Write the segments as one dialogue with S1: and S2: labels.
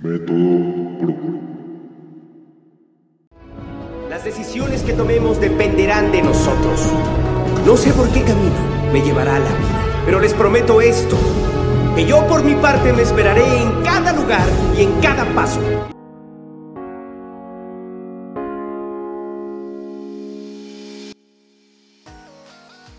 S1: Método Pro.
S2: Las decisiones que tomemos dependerán de nosotros. No sé por qué camino me llevará la vida, pero les prometo esto, que yo por mi parte me esperaré en cada lugar y en cada paso.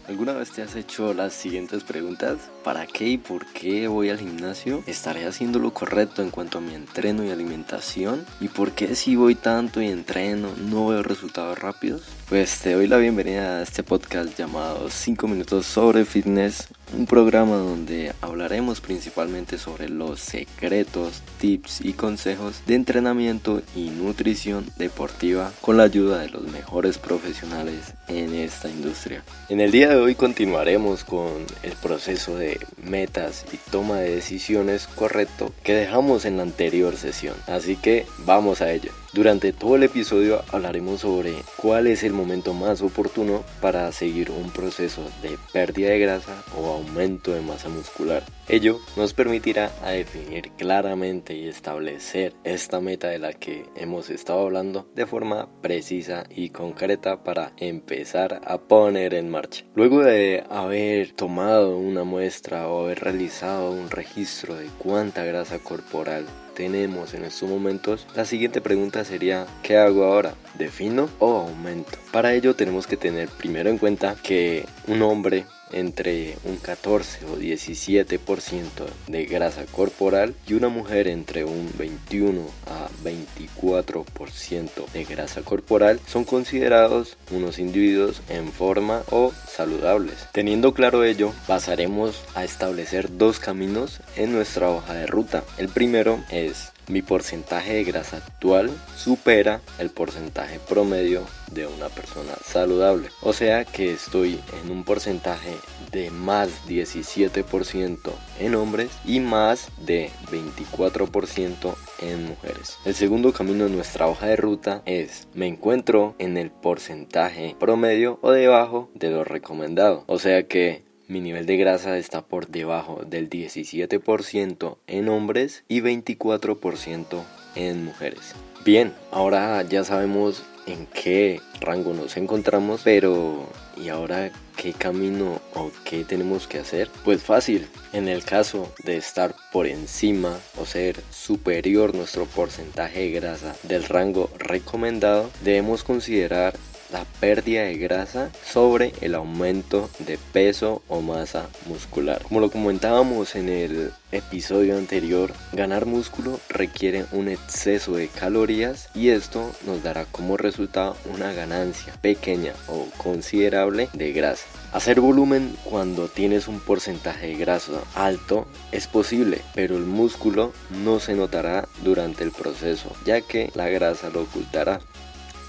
S3: ¿Alguna vez te has hecho las siguientes preguntas? ¿Para qué y por qué voy al gimnasio? ¿Estaré haciendo lo correcto en cuanto a mi entreno y alimentación? ¿Y por qué si voy tanto y entreno no veo resultados rápidos? Pues te doy la bienvenida a este podcast llamado 5 minutos sobre fitness, un programa donde hablaremos principalmente sobre los secretos, tips y consejos de entrenamiento y nutrición deportiva con la ayuda de los mejores profesionales en esta industria. En el día de hoy continuaremos con el proceso de metas y toma de decisiones correcto que dejamos en la anterior sesión, así que vamos a ello. Durante todo el episodio hablaremos sobre cuál es el momento más oportuno para seguir un proceso de pérdida de grasa o aumento de masa muscular. Ello nos permitirá a definir claramente y establecer esta meta de la que hemos estado hablando de forma precisa y concreta para empezar a poner en marcha. Luego de haber tomado una muestra o haber realizado un registro de cuánta grasa corporal tenemos en estos momentos, la siguiente pregunta sería ¿qué hago ahora? ¿Defino o aumento? Para ello tenemos que tener primero en cuenta que un hombre entre un 14 o 17% de grasa corporal y una mujer entre un 21 a 24% de grasa corporal son considerados unos individuos en forma o saludables. Teniendo claro ello, pasaremos a establecer dos caminos en nuestra hoja de ruta. El primero es mi porcentaje de grasa actual supera el porcentaje promedio de una persona saludable. O sea que estoy en un porcentaje de más 17% en hombres y más de 24% en mujeres. El segundo camino en nuestra hoja de ruta es me encuentro en el porcentaje promedio o debajo de lo recomendado. O sea que mi nivel de grasa está por debajo del 17% en hombres y 24% en mujeres. Bien, ahora ya sabemos en qué rango nos encontramos, pero ¿y ahora qué camino o qué tenemos que hacer? Pues fácil, en el caso de estar por encima o ser superior nuestro porcentaje de grasa del rango recomendado, debemos considerar la pérdida de grasa sobre el aumento de peso o masa muscular. Como lo comentábamos en el episodio anterior, ganar músculo requiere un exceso de calorías y esto nos dará como resultado una ganancia pequeña o considerable de grasa. Hacer volumen cuando tienes un porcentaje de grasa alto es posible, pero el músculo no se notará durante el proceso, ya que la grasa lo ocultará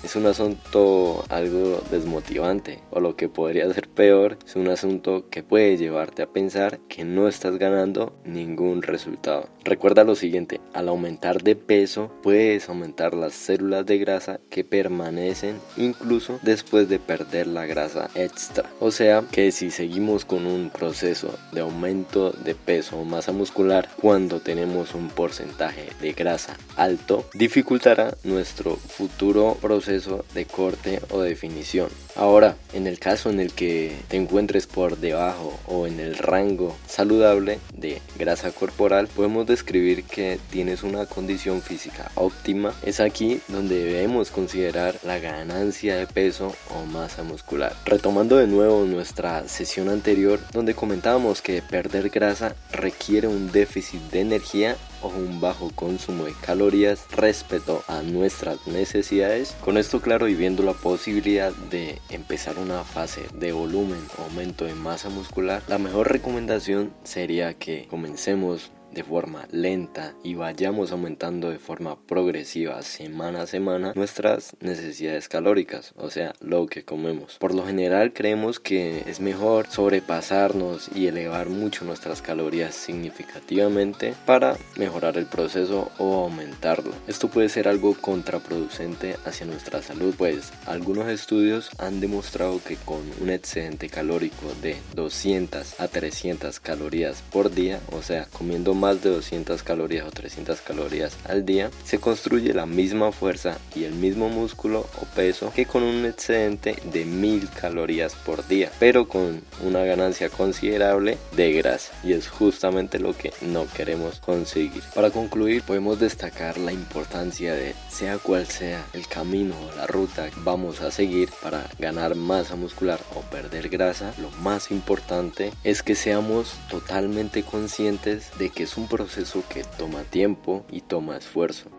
S3: es un asunto algo desmotivante o lo que podría ser peor es un asunto que puede llevarte a pensar que no estás ganando ningún resultado. Recuerda lo siguiente, al aumentar de peso puedes aumentar las células de grasa que permanecen incluso después de perder la grasa extra. O sea que si seguimos con un proceso de aumento de peso o masa muscular cuando tenemos un porcentaje de grasa alto, dificultará nuestro futuro proceso de corte o definición. Ahora, en el caso en el que te encuentres por debajo o en el rango saludable de grasa corporal, podemos describir que tienes una condición física óptima. Es aquí donde debemos considerar la ganancia de peso o masa muscular. Retomando de nuevo nuestra sesión anterior donde comentábamos que perder grasa requiere un déficit de energía o un bajo consumo de calorías respecto a nuestras necesidades. Con esto claro y viendo la posibilidad de empezar una fase de volumen aumento de masa muscular, la mejor recomendación sería que comencemos de forma lenta y vayamos aumentando de forma progresiva semana a semana nuestras necesidades calóricas, o sea, lo que comemos. Por lo general creemos que es mejor sobrepasarnos y elevar mucho nuestras calorías significativamente para mejorar el proceso o aumentarlo. Esto puede ser algo contraproducente hacia nuestra salud, pues algunos estudios han demostrado que con un excedente calórico de 200 a 300 calorías por día, o sea, comiendo más de 200 calorías o 300 calorías al día, se construye la misma fuerza y el mismo músculo o peso que con un excedente de 1000 calorías por día, pero con una ganancia considerable de grasa y es justamente lo que no queremos conseguir. Para concluir, podemos destacar la importancia de sea cual sea el camino o la ruta que vamos a seguir para ganar masa muscular o perder grasa, lo más importante es que seamos totalmente conscientes de que es un proceso que toma tiempo y toma esfuerzo.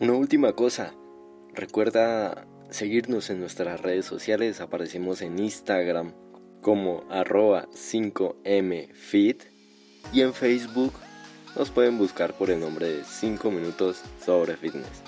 S3: Una última cosa, recuerda seguirnos en nuestras redes sociales, aparecemos en Instagram como arroba 5mfit y en Facebook nos pueden buscar por el nombre de 5 minutos sobre fitness.